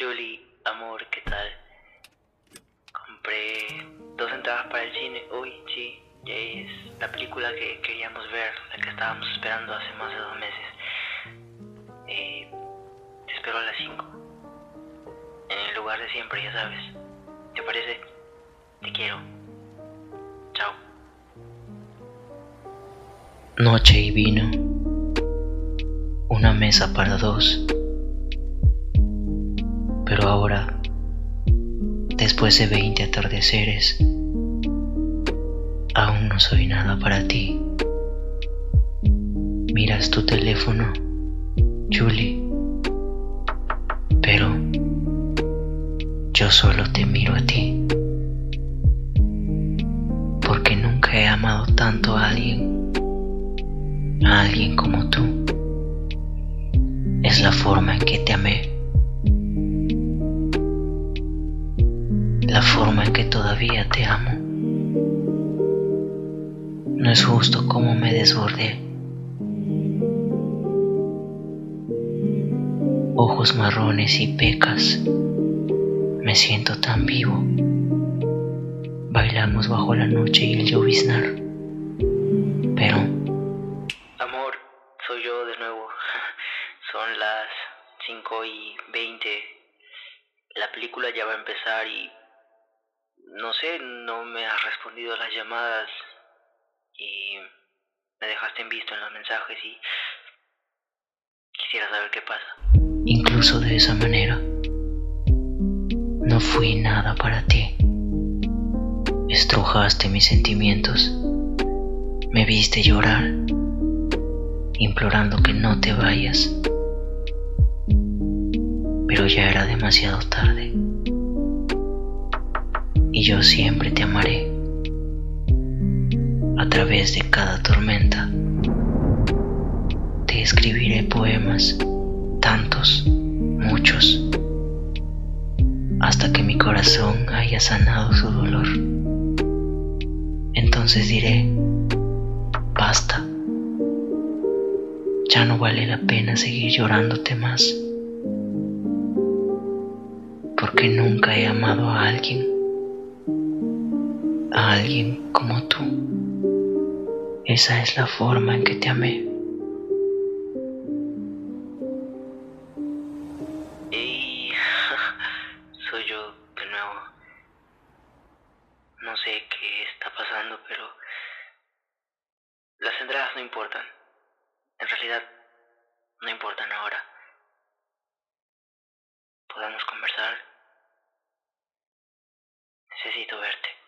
Julie, amor, ¿qué tal? Compré dos entradas para el cine hoy, sí. Ya es la película que queríamos ver, la que estábamos esperando hace más de dos meses. Eh, te espero a las 5. En el lugar de siempre, ya sabes. ¿Te parece? Te quiero. Chao. Noche y vino. Una mesa para dos. Ahora, después de 20 atardeceres, aún no soy nada para ti. Miras tu teléfono, Julie, pero yo solo te miro a ti. Porque nunca he amado tanto a alguien, a alguien como tú. Es la forma en que te amé. La forma en que todavía te amo. No es justo como me desbordé. Ojos marrones y pecas. Me siento tan vivo. Bailamos bajo la noche y el lloviznar. Pero Amor, soy yo de nuevo. Son las 5 y 20. La película ya va a empezar y... No sé, no me has respondido a las llamadas y me dejaste en visto en los mensajes y quisiera saber qué pasa. incluso de esa manera, no fui nada para ti. Estrujaste mis sentimientos, me viste llorar, implorando que no te vayas. Pero ya era demasiado tarde. Y yo siempre te amaré. A través de cada tormenta, te escribiré poemas, tantos, muchos, hasta que mi corazón haya sanado su dolor. Entonces diré, basta, ya no vale la pena seguir llorándote más, porque nunca he amado a alguien, alguien como tú. Esa es la forma en que te amé. Y soy yo de nuevo. No sé qué está pasando, pero las entradas no importan. En realidad, no importan ahora. Podemos conversar. Necesito verte.